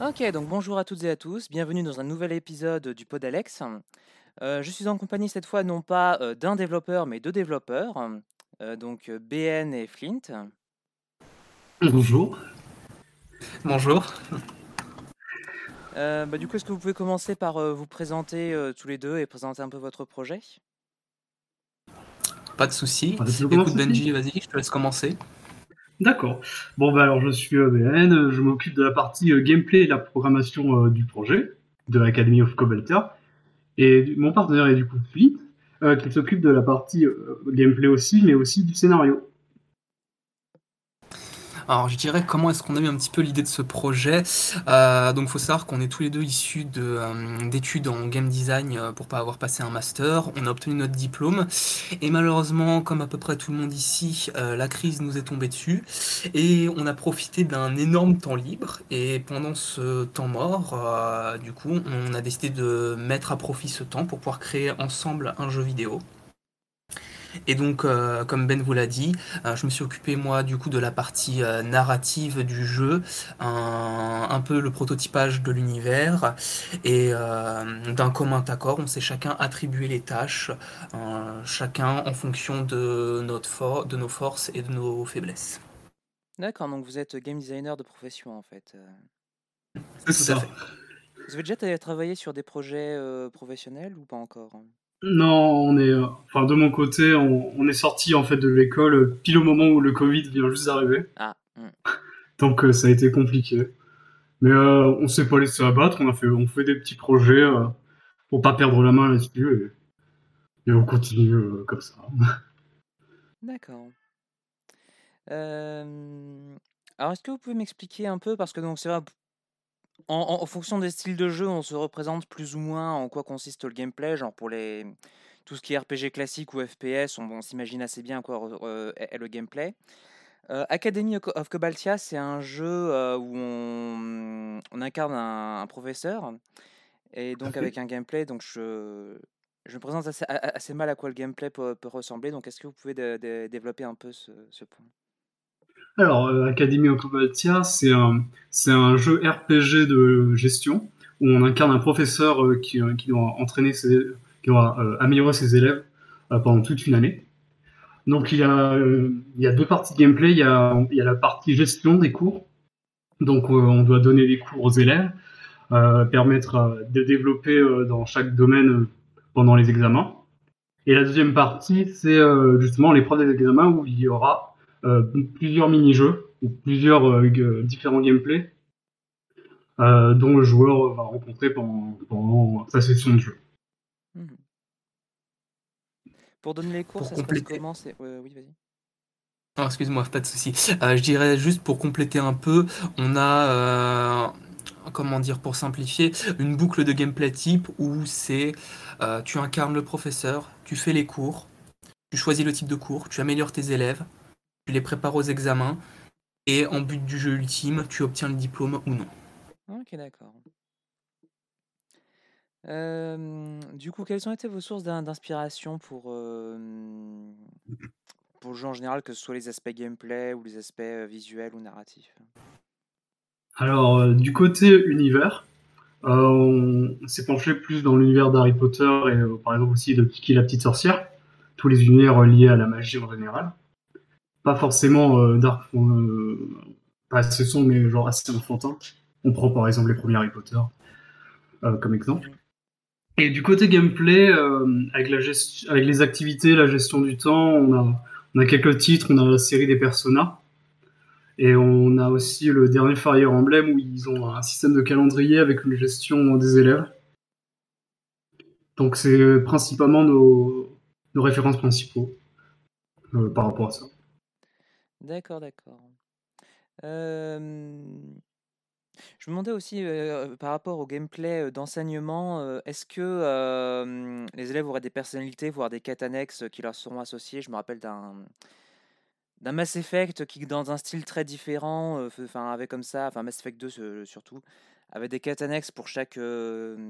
Ok, donc bonjour à toutes et à tous, bienvenue dans un nouvel épisode du Pod Alex. Euh, je suis en compagnie cette fois non pas euh, d'un développeur mais deux développeurs, euh, donc BN et Flint. Bonjour. Bonjour. Euh, bah, du coup, est-ce que vous pouvez commencer par euh, vous présenter euh, tous les deux et présenter un peu votre projet? Pas de souci. Ah, veux Écoute Benji, vas-y, je te laisse commencer. D'accord. Bon, bah alors je suis EBN, je m'occupe de la partie euh, gameplay et la programmation euh, du projet de l'Academy of Cobalta. Et mon partenaire est du coup Flint, euh, qui s'occupe de la partie gameplay aussi, mais aussi du scénario. Alors, je dirais comment est-ce qu'on a eu un petit peu l'idée de ce projet? Euh, donc, faut savoir qu'on est tous les deux issus euh, d'études en game design euh, pour pas avoir passé un master. On a obtenu notre diplôme et malheureusement, comme à peu près tout le monde ici, la crise nous est tombée dessus et on a profité d'un énorme temps libre. Et pendant ce temps mort, du coup, on a décidé de mettre à profit ce temps pour pouvoir créer ensemble un jeu vidéo. Et donc, euh, comme Ben vous l'a dit, euh, je me suis occupé moi du coup de la partie euh, narrative du jeu, un, un peu le prototypage de l'univers et euh, d'un commun accord, on s'est chacun attribué les tâches, euh, chacun en fonction de, notre for- de nos forces et de nos faiblesses. D'accord, donc vous êtes game designer de profession en fait. C'est Tout à ça. fait. Vous avez déjà tra- travaillé sur des projets euh, professionnels ou pas encore? Non, on est, euh, enfin de mon côté, on, on est sorti en fait de l'école euh, pile au moment où le Covid vient juste d'arriver, Ah, hmm. donc euh, ça a été compliqué. Mais euh, on s'est pas laissé abattre, on a fait, on fait des petits projets euh, pour pas perdre la main là-dessus et, et on continue comme ça. d'accord. Alors, est-ce que vous pouvez m'expliquer un peu, parce que donc c'est vrai, en, en- en fonction des styles de jeu, on se représente plus ou moins en quoi consiste le gameplay. Genre pour les tout ce qui est RPG classique ou FPS, on, on s'imagine assez bien à quoi re- est est le gameplay. Euh, Academy of Co- of Cobaltia, c'est un jeu euh, où on, on incarne un, un professeur et donc avec un gameplay. Donc je, je me présente assez, mal à quoi le gameplay peut, peut ressembler. Donc est-ce que vous pouvez dé- dé- développer un peu ce, ce point? Alors, euh, Academy of c'est un, c'est un jeu RPG de gestion où on incarne un professeur euh, qui, euh, qui doit entraîner ses, qui doit améliorer ses élèves pendant toute une année. Donc, il y a, il y a deux parties de gameplay. Il y a, il y a la partie gestion des cours. Donc, on doit donner des cours aux élèves, euh, permettre de développer dans chaque domaine pendant les examens. Et la deuxième partie, c'est justement l'épreuve des examens où il y aura plusieurs mini-jeux ou plusieurs euh, g- différents gameplays euh, dont le joueur va rencontrer pendant, pendant sa session de jeu. Mhm. Pour donner les cours, Pour ça se passe compléter. comment? C'est... ouais, oui, vas-y. Non, excuse-moi, pas de souci. Euh, je dirais juste pour compléter un peu, on a, euh, comment dire, pour simplifier, une boucle de gameplay type où c'est, euh, tu incarnes le professeur, tu fais les cours, tu choisis le type de cours, tu améliores tes élèves, tu les prépares aux examens, et en but du jeu ultime, tu obtiens le diplôme ou non. Ok, d'accord. Euh, du coup, quelles ont été vos sources d'in- d'inspiration pour, euh, pour le jeu en général, que ce soit les aspects gameplay ou les aspects euh, visuels ou narratifs? Alors, euh, du côté univers, euh, on, s'est penché plus dans l'univers d'Harry Potter et euh, par exemple aussi de Kiki la petite sorcière, tous les univers liés à la magie en général. Pas forcément euh, dark, euh, pas assez sombre, mais genre assez enfantin. On prend par exemple les premiers Harry Potter euh, comme exemple. Et du côté gameplay, avec, les activités, la gestion du temps, on a, quelques titres, on a la série des Persona, et on a aussi le dernier Fire Emblem où ils ont un système de calendrier avec une gestion des élèves. Donc c'est principalement nos, références principaux par rapport à ça. D'accord, d'accord. Je me demandais aussi, par rapport au gameplay d'enseignement, est-ce que les élèves auraient des personnalités, voire des quêtes annexes qui leur seront associées? Je me rappelle d'un d'un Mass Effect qui, dans un style très différent, enfin, avait comme ça, enfin Mass Effect 2 ce- surtout, avait des quêtes annexes pour chaque,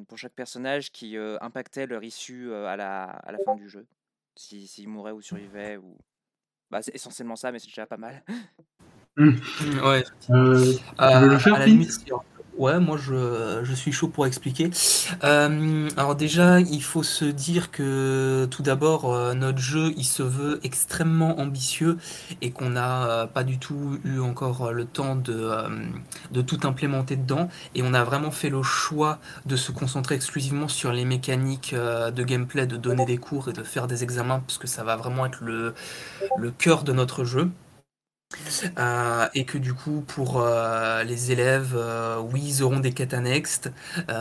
pour chaque personnage qui impactaient leur issue à la, à la fin du jeu. Si, s'ils mouraient ou survivaient, ou... Bah, c'est essentiellement ça, mais c'est déjà pas mal. Hmm. Mm, Ouais, Euh, tu veux le faire, à la limite, si- Ouais, moi je, je suis chaud pour expliquer. Euh, alors déjà, il faut se dire que tout d'abord, euh, notre jeu, il se veut extrêmement ambitieux et qu'on n'a euh, pas du tout eu encore le temps de, de tout implémenter dedans. Et on a vraiment fait le choix de se concentrer exclusivement sur les mécaniques de gameplay, de donner des cours et de faire des examens, parce que ça va vraiment être le, le cœur de notre jeu. Euh, et que du coup, pour euh, les élèves, euh, oui, ils auront des quêtes annexes.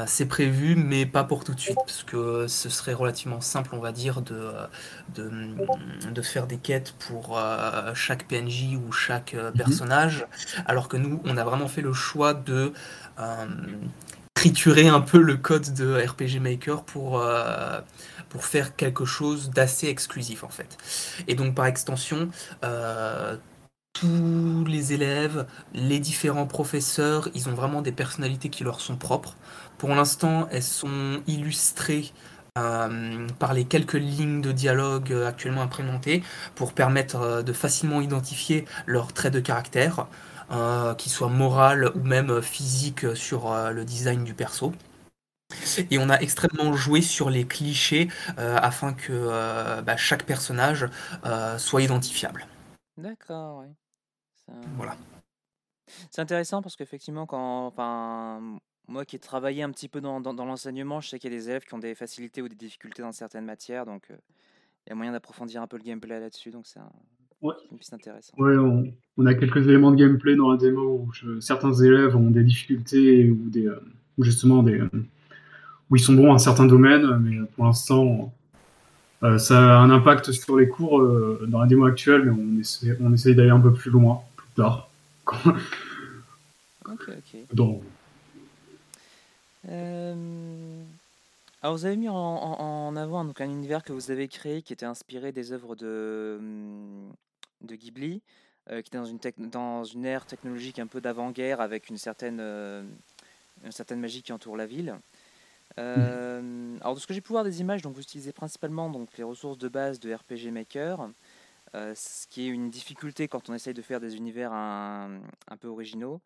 C'est prévu, mais pas pour tout de suite, parce que ce serait relativement simple, on va dire, de, de, de faire des quêtes pour chaque PNJ ou chaque Mhm. personnage, alors que nous, on a vraiment fait le choix de triturer un peu le code de RPG Maker pour, euh, pour faire quelque chose d'assez exclusif, en fait. Et donc, par extension, euh, tous les élèves, les différents professeurs, ils ont vraiment des personnalités qui leur sont propres. Pour l'instant, elles sont illustrées euh, par les quelques lignes de dialogue euh, actuellement implémentées pour permettre euh, de facilement identifier leurs traits de caractère, qu'ils soient moraux ou même physiques sur le design du perso. Et on a extrêmement joué sur les clichés afin que bah, chaque personnage soit identifiable. D'accord, ouais. Ça- Voilà. C'est intéressant parce qu'effectivement, quand, enfin, moi qui ai travaillé un petit peu dans, dans- dans l'enseignement, je sais qu'il y a des élèves qui ont des facilités ou des difficultés dans certaines matières, donc euh, il y a moyen d'approfondir un peu le gameplay là-dessus, donc c'est un- Ouais. c'est une piste intéressante. Ouais, on, on a quelques éléments de gameplay dans la démo où je- certains élèves ont des difficultés ou des, euh, ou justement des, euh, où ils sont bons à un certain domaine, mais pour l'instant, euh, ça a un impact sur les cours euh, dans la démo actuelle, mais on essaie, on essaye d'aller un peu plus loin tard. Ok, ok. Dans- Euh, Alors, vous avez mis en, avant donc, un univers que vous avez créé qui était inspiré des œuvres de, hum, de Ghibli, euh, qui était dans une, tec- dans une ère technologique un peu d'avant-guerre avec une certaine, euh, une certaine magie qui entoure la ville. Euh, alors, de ce que j'ai pu voir des images, donc, vous utilisez principalement donc, les ressources de base de RPG Maker, euh, ce qui est une difficulté quand on essaye de faire des univers un, un peu originaux.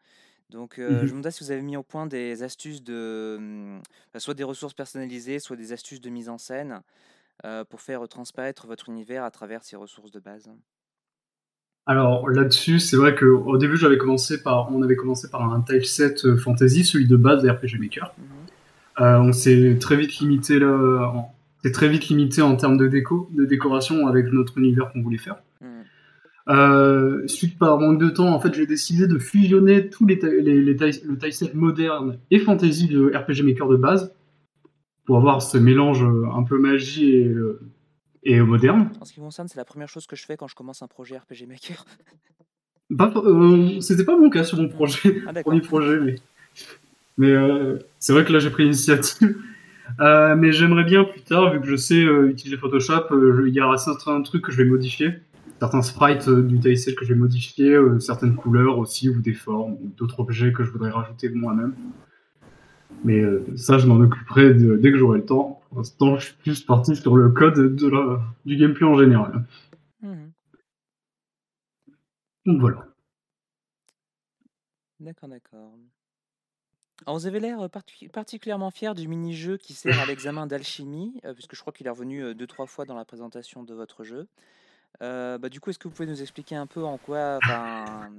Donc, euh, Mhm. je me demandais si vous avez mis au point des astuces de, hum, enfin, soit des ressources personnalisées, soit des astuces de mise en scène euh, pour faire transparaître votre univers à travers ces ressources de base. Alors là-dessus, c'est vrai qu'au début, j'avais commencé par, on avait commencé par un typeset euh, fantasy, celui de base des RPG Maker. On s'est très vite limité là, en- très vite limité en termes de déco, de décoration avec notre univers qu'on voulait faire. Mhm. Euh, suite par manque de temps, en fait, j'ai décidé de fusionner tous les, les, les le typeset moderne et fantasy de RPG Maker de base pour avoir ce mélange euh, un peu magie et, euh, et moderne. En ce qui me concerne, c'est la première chose que je fais quand je commence un projet RPG Maker. Euh, C'était pas mon cas sur mon projet, Ah, premier projet, mais, mais euh, c'est vrai que là j'ai pris l'initiative. Euh, mais j'aimerais bien plus tard, vu que je sais euh, utiliser Photoshop, euh, il y aura certains trucs que je vais modifier, certains sprites du typeset que je vais modifier, certaines couleurs aussi, ou des formes, ou d'autres objets que je voudrais rajouter moi-même. Mais ça, je m'en occuperai de- dès que j'aurai le temps. Pour l'instant, je suis plus parti sur le code de la- du gameplay en général. Mhm. Donc voilà. D'accord, d'accord. Alors, vous avez l'air parti- particulièrement fier du mini-jeu qui sert à l'examen d'alchimie, euh, puisque je crois qu'il est revenu euh, deux, trois fois dans la présentation de votre jeu. Euh, bah, du coup, est-ce que vous pouvez nous expliquer un peu en quoi, enfin,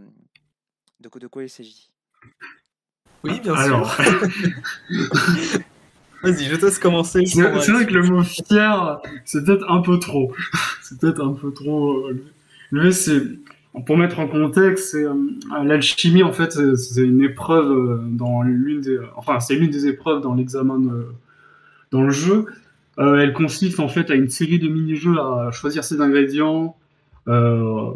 de, quoi- de quoi il s'agit? Oui, bien Alors, sûr. Vas-y, je te laisse commencer. C'est c'est vrai que le mot fier, c'est peut-être un peu trop. C'est peut-être un peu trop. euh, élevé. c'est pour mettre en contexte, euh, l'alchimie en fait, c'est- une épreuve euh, dans l'une des, enfin c'est l'une des épreuves dans l'examen de- dans le jeu. Euh, elle consiste en fait à une série de mini-jeux à choisir ses ingrédients euh,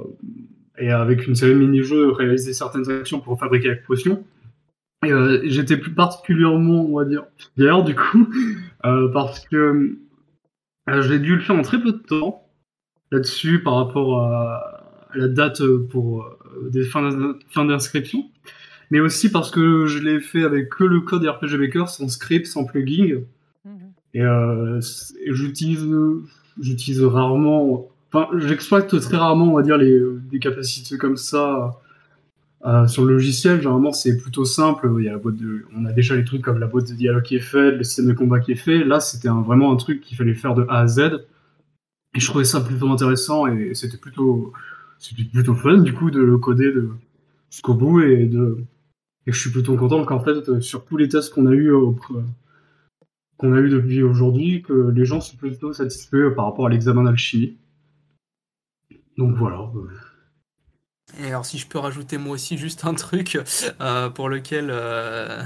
et avec une série de mini-jeux réaliser certaines actions pour fabriquer la potion. Euh, J'étais plus particulièrement, on va dire, fier du coup, euh, parce que euh, j'ai dû le faire en très peu de temps là-dessus par rapport à, à la date pour euh, des fins d'in- fin d'inscription, mais aussi parce que je l'ai fait avec que le code RPG Maker, sans script, sans plugin, Mhm. et, euh, et j'utilise j'utilise rarement, enfin j'exploite très rarement, on va dire, les, des capacités comme ça Euh, sur le logiciel, généralement, c'est plutôt simple. Il y a la boîte de... On a déjà les trucs comme la boîte de dialogue qui est faite, le système de combat qui est fait. Là, c'était vraiment un truc qu'il fallait faire de A à Z. Et je trouvais ça plutôt intéressant et c'était plutôt, c'était plutôt fun, du coup, de le coder de... jusqu'au bout et de, et je suis plutôt content qu'en fait, sur tous les tests qu'on a eu qu'on a eu depuis aujourd'hui, que les gens sont plutôt satisfaits par rapport à l'examen d'alchimie. Donc voilà. Et alors si je peux rajouter moi aussi juste un truc euh, pour lequel, euh,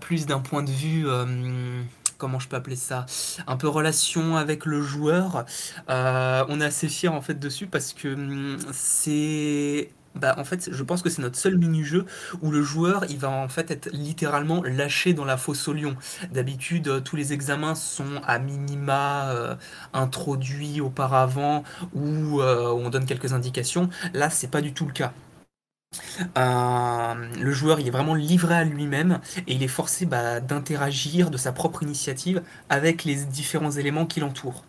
plus d'un point de vue, euh, comment je peux appeler ça, un peu relation avec le joueur, on est assez fiers en fait dessus parce que hum, c'est bah, en fait, je pense que c'est notre seul mini-jeu où le joueur, il va en fait être littéralement lâché dans la fosse au lion. D'habitude, euh, tous les examens sont à minima euh, introduits auparavant ou euh, on donne quelques indications. Là, c'est pas du tout le cas. Le joueur est vraiment livré à lui-même et il est forcé bah, d'interagir de sa propre initiative avec les différents éléments qui l'entourent.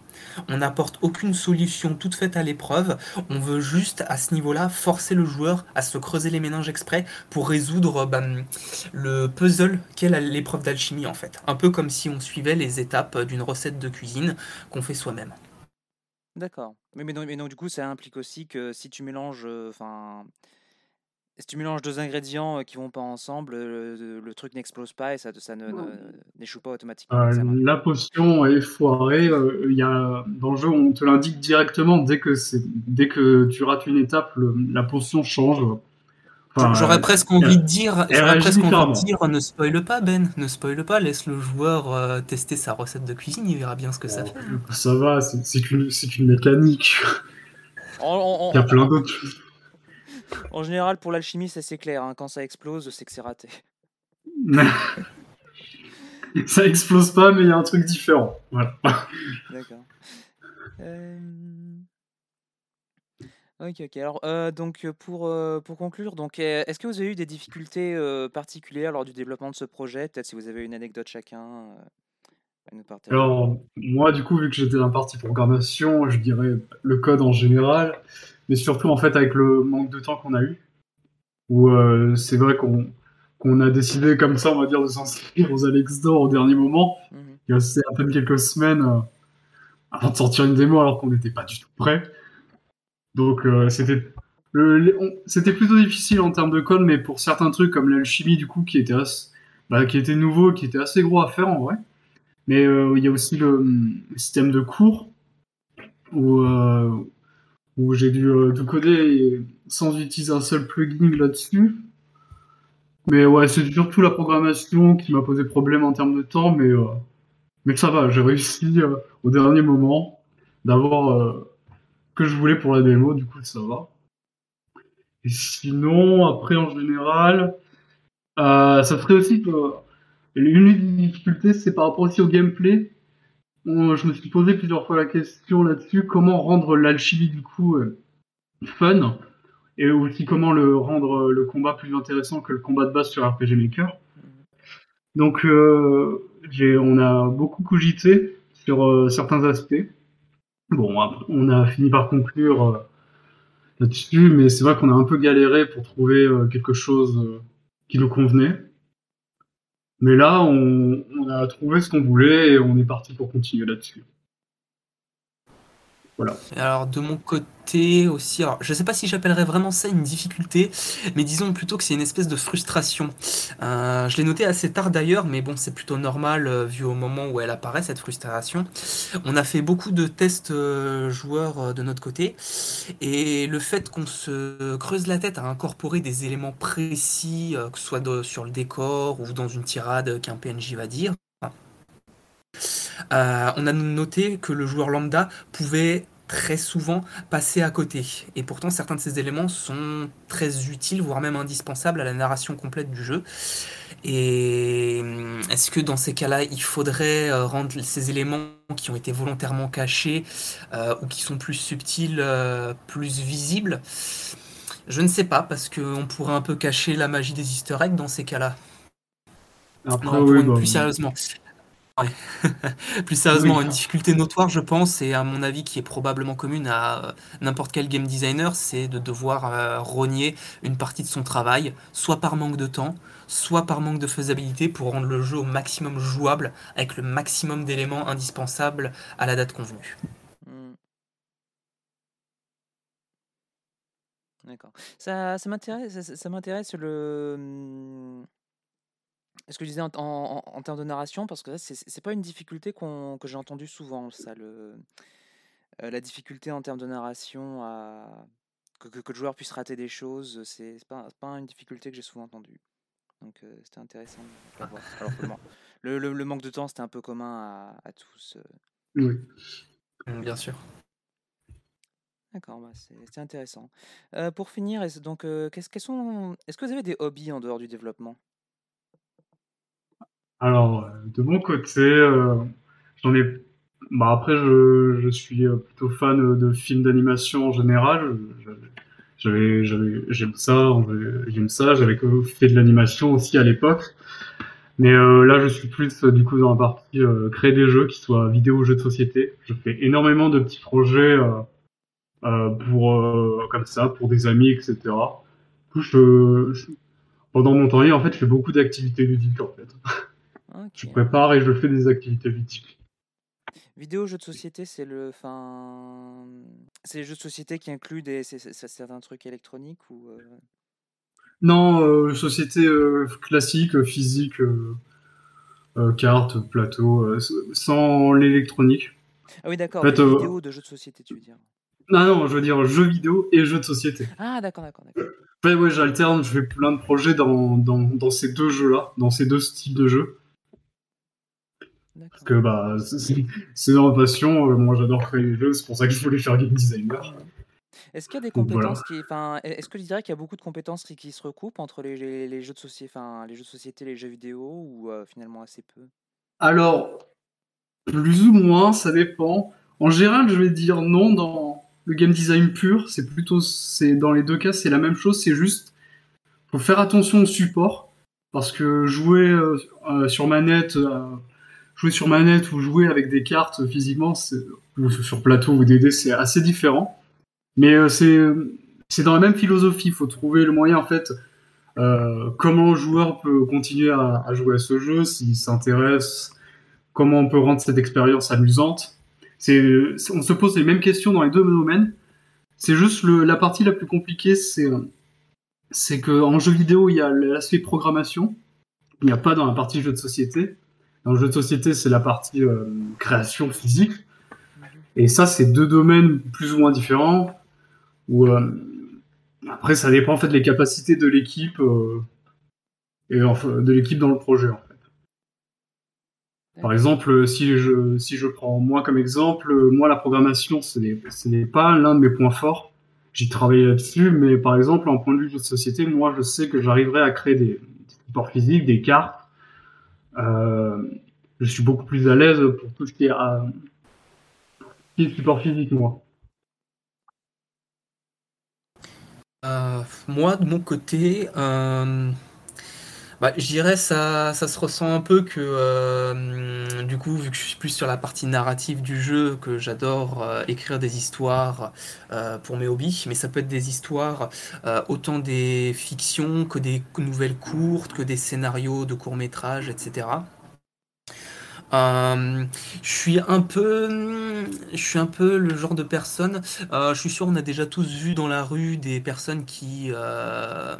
On n'apporte aucune solution toute faite à l'épreuve. On veut juste, à ce niveau-là, forcer le joueur à se creuser les méninges exprès pour résoudre bah, le puzzle qu'est l'épreuve d'alchimie, en fait. Un peu comme si on suivait les étapes d'une recette de cuisine qu'on fait soi-même. D'accord. Mais, mais, donc, du coup, ça implique aussi que si tu mélanges, euh, si tu mélanges deux ingrédients qui vont pas ensemble, le, truc n'explose pas et ça, ça n'échoue pas automatiquement. Euh, la potion est foirée. Il y a, dans le jeu, on te l'indique directement. Dès que, dès que tu rates une étape, la potion change. j'aurais presque envie de dire, presque envie de dire, ne spoile pas Ben, ne spoile pas, laisse le joueur tester sa recette de cuisine, il verra bien ce que ça fait. Ça va, c'est une, une mécanique. il y a plein d'autres choses. En général, pour l'alchimie, c'est clair. Hein. Quand ça explose, c'est que c'est raté. ça explose pas, mais il y a un truc différent. D'accord. Euh, ok, ok. Alors, euh, donc pour, euh, pour conclure, donc, est-ce que vous avez eu des difficultés particulières lors du développement de ce projet? Peut-être si vous avez une anecdote chacun à nous partager. Alors, moi, du coup, vu que j'étais dans la partie programmation, je dirais le code en général mais surtout en fait avec le manque de temps qu'on a eu, où euh, c'est vrai qu'on qu'on a décidé comme ça, on va dire, de s'inscrire aux Alex d'Or au dernier moment. Mhm. Il y a à peine quelques semaines euh, avant de sortir une démo alors qu'on n'était pas du tout prêt. Donc euh, c'était c'était plutôt difficile en termes de code, mais pour certains trucs comme l'alchimie du coup qui était bah, qui était nouveau, qui était assez gros à faire en vrai. Mais il y a aussi le, le système de cours où où j'ai dû euh, tout coder sans utiliser un seul plugin là-dessus. Mais ouais, c'est surtout la programmation qui m'a posé problème en termes de temps, mais, euh, mais ça va, j'ai réussi euh, au dernier moment d'avoir que je voulais pour la démo, du coup ça va. Et sinon, après en général, ça serait aussi que l'une des difficultés, c'est par rapport aussi au gameplay je me suis posé plusieurs fois la question là-dessus, comment rendre l'alchimie du coup euh, fun, et aussi comment le rendre euh, le combat plus intéressant que le combat de base sur RPG Maker. Donc euh, on a beaucoup cogité sur certains aspects. Bon, on a fini par conclure là-dessus, mais c'est vrai qu'on a un peu galéré pour trouver quelque chose qui nous convenait. Mais là, on, on a trouvé ce qu'on voulait et on est parti pour continuer là-dessus. Alors de mon côté aussi, je sais pas si j'appellerais vraiment ça une difficulté, mais disons plutôt que c'est une espèce de frustration. Euh, je l'ai noté assez tard d'ailleurs, mais bon c'est plutôt normal euh, vu au moment où elle apparaît cette frustration. On a fait beaucoup de tests euh, joueurs de notre côté, et le fait qu'on se creuse la tête à incorporer des éléments précis, que ce soit sur le décor ou dans une tirade qu'un PNJ va dire, euh, on a noté que le joueur lambda pouvait très souvent passer à côté. Et pourtant, certains de ces éléments sont très utiles, voire même indispensables à la narration complète du jeu. Et hum, est-ce que dans ces cas-là, il faudrait euh, rendre ces éléments qui ont été volontairement cachés euh, ou qui sont plus subtils, plus visibles? Je ne sais pas, parce qu'on pourrait un peu cacher la magie des easter eggs dans ces cas-là. Après, oui, bah, plus sérieusement. Plus sérieusement, une difficulté notoire, je pense, et à mon avis qui est probablement commune à n'importe quel game designer, c'est de devoir rogner une partie de son travail, soit par manque de temps, soit par manque de faisabilité pour rendre le jeu au maximum jouable avec le maximum d'éléments indispensables à la date convenue. Hmm. D'accord. Ça, ça m'intéresse, ça, m'intéresse le. Ce que je disais en, termes de narration, parce que c'est pas une difficulté que j'ai entendue souvent, ça, le, euh, la difficulté en termes de narration, à, que, que, le joueur puisse rater des choses, c'est pas, pas une difficulté que j'ai souvent entendue. Donc euh, c'était intéressant de voir. Alors le, le, manque de temps, c'était un peu commun à, tous. Euh. Oui. Bien sûr. D'accord, bah c'est intéressant. Euh, pour finir, est-ce, donc, qu'est-ce, sont, est-ce que vous avez des hobbies en dehors du développement? Alors, de mon côté, j'en ai. Bah, après, je, je suis plutôt fan de films d'animation en général. Je, j'avais, j'aime ça, j'aime ça. J'avais fait de l'animation aussi à l'époque. Mais euh, là, je suis plus du coup dans la partie euh, créer des jeux, qui soient vidéo ou jeux de société. Je fais énormément de petits projets euh, euh pour comme ça, pour des amis, etc. Du coup, je, pendant mon temps libre, en fait, je fais beaucoup d'activités ludiques en fait. Je prépare et je fais des activités ludiques. Vidéo jeux de société, c'est le, enfin, c'est les jeux de société qui incluent des, certains trucs électroniques ou euh? Non, euh, société euh, classique, physique, carte, plateau, sans l'électronique. Ah oui, d'accord. vidéo de jeux de société, tu veux dire Non, non, je veux dire jeux vidéo et jeux de société. Ah, d'accord, d'accord, d'accord. Ouais, ouais, j'alterne, je fais plein de projets dans, dans, dans ces deux jeux-là, dans ces deux styles de jeux. Parce que bah, c'est ma passion. Euh, moi, j'adore créer des jeux. C'est pour ça que je voulais faire game designer. Est-ce qu'il y a des compétences qui, enfin, est-ce que je dirais qu'il y a beaucoup de compétences qui, se recoupent entre les, les, jeux de société, enfin, les jeux de société, les jeux vidéo, ou euh, finalement assez peu? Alors, plus ou moins, ça dépend. En général, je vais dire non dans le game design pur. C'est plutôt, c'est dans les deux cas, c'est la même chose. C'est juste, faut faire attention au support parce que jouer euh, sur manette jouer sur manette ou jouer avec des cartes physiquement, ou sur plateau ou DD, c'est assez différent. Mais euh, c'est dans la même philosophie. Il faut trouver le moyen, en fait, euh, comment le joueur peut continuer à, jouer à ce jeu, s'il s'intéresse, comment on peut rendre cette expérience amusante. On se pose les mêmes questions dans les deux domaines. C'est juste la partie la plus compliquée, c'est c'est que en jeu vidéo, il y a l'aspect programmation. Il n'y a pas dans la partie jeu de société. Dans le jeu de société, c'est la partie euh, création physique. Et ça, c'est deux domaines plus ou moins différents. Euh, après, ça dépend en fait des capacités de l'équipe euh, et de l'équipe dans le projet. Par exemple, si je, prends moi comme exemple, moi la programmation, ce n'est pas l'un de mes points forts. J'ai travaillé là-dessus, mais par exemple, en point de vue de société, moi je sais que j'arriverai à créer des, des supports physiques, des cartes, je suis beaucoup plus à l'aise pour tout ce qui est, support physique, moi. Euh, moi, de mon côté, euh, bah, je dirais ça, ça se ressent un peu que euh, du coup, vu que je suis plus sur la partie narrative du jeu, que j'adore écrire des histoires pour mes hobbies, mais ça peut être des histoires autant des fictions que des nouvelles courtes, que des scénarios de courts métrages, etc. Euh, je suis un peu, je suis un peu le genre de personne. Euh, je suis sûr, on a déjà tous vu dans la rue des personnes qui euh,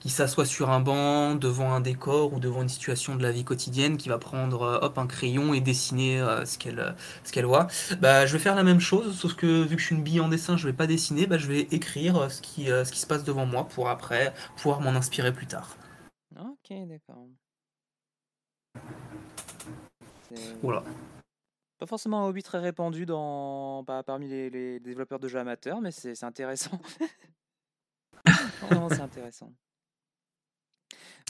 qui s'assoient sur un banc devant un décor ou devant une situation de la vie quotidienne, qui va prendre hop un crayon et dessiner ce qu'elle ce qu'elle voit. Bah, je vais faire la même chose, sauf que vu que je suis une bille en dessin, je vais pas dessiner. Bah, je vais écrire ce qui ce qui se passe devant moi pour après pouvoir m'en inspirer plus tard. Ok, d'accord. Voilà. Pas forcément un hobby très répandu dans, bah, parmi les, développeurs de jeux amateurs, mais c'est intéressant. c'est intéressant.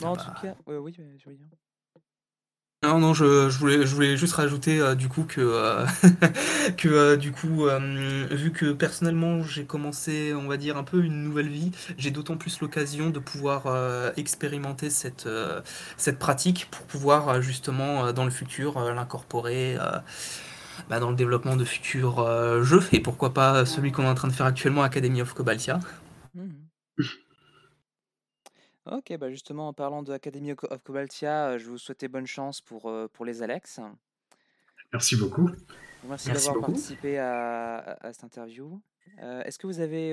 Bon, en ah tout bah. cas, oui, je veux dire. Non, je, voulais, juste rajouter euh, du coup que, euh, euh, du coup, vu que personnellement j'ai commencé, on va dire, un peu une nouvelle vie, j'ai d'autant plus l'occasion de pouvoir expérimenter cette, cette pratique pour pouvoir justement dans le futur l'incorporer bah, dans le développement de futurs jeux et pourquoi pas celui qu'on est en train de faire actuellement, Academy of Cobaltia. Mmh. Ok, bah justement, en parlant de Academy of Cobaltia, euh, je vous souhaitais bonne chance pour, euh, pour les Alex. Merci beaucoup. Merci, d'avoir participé à, cette interview. Euh, est-ce que vous avez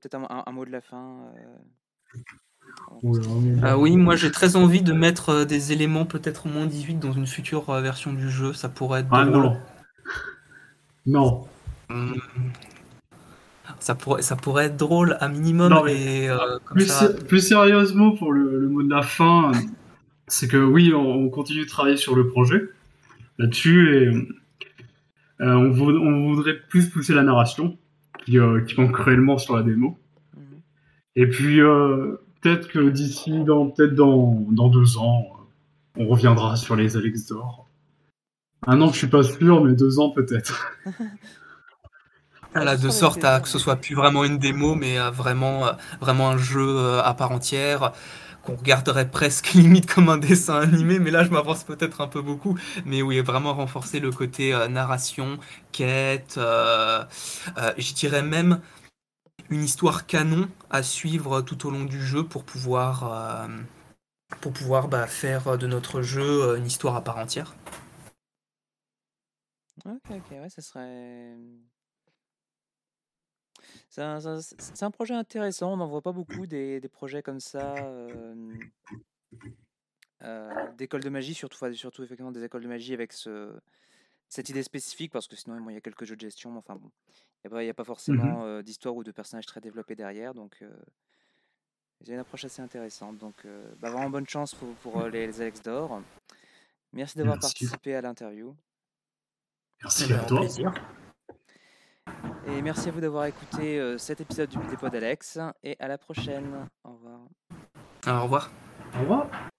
peut-être un, mot de la fin Ah oui, moi j'ai très envie de mettre des éléments peut-être au moins 18 dans une future version du jeu. Ça pourrait être Ah non. Non. Hum, ça pourrait, ça pourrait être drôle à minimum. Euh, plus, sérieusement, pour le, mot de la fin, c'est que oui, on, continue de travailler sur le projet là-dessus et euh, on, voudrait plus pousser la narration qui, euh, qui, manque cruellement sur la démo. Mhm. Et puis peut-être que d'ici, dans, peut-être dans, dans, deux ans, on reviendra sur les Alex d'or. Un an, je suis pas sûr, mais deux ans peut-être. Voilà, de sorte à que ce soit plus vraiment une démo, mais vraiment, euh, vraiment un jeu euh, à part entière qu'on regarderait presque limite comme un dessin animé, mais là je m'avance peut-être un peu beaucoup. Mais oui, vraiment renforcer le côté euh, narration, quête, euh, je dirais même une histoire canon à suivre tout au long du jeu pour pouvoir, pour pouvoir bah, faire de notre jeu une histoire à part entière. Ok, ok, ouais, ça serait c'est un, projet intéressant, on n'en voit pas beaucoup des, projets comme ça, euh, euh, d'écoles de magie, surtout, surtout effectivement des écoles de magie avec ce, cette idée spécifique, parce que sinon il y a quelques jeux de gestion, mais enfin bon, il n'y a, pas forcément mmh euh, d'histoire ou de personnages très développés derrière, donc j'ai une approche assez intéressante. Donc bah, vraiment bonne chance pour, les, Alex d'Or. Merci d'avoir participé à l'interview. Merci à toi. Et merci à vous d'avoir écouté euh, cet épisode du Pod Alex. Et à la prochaine. Au revoir. Au revoir. Au revoir.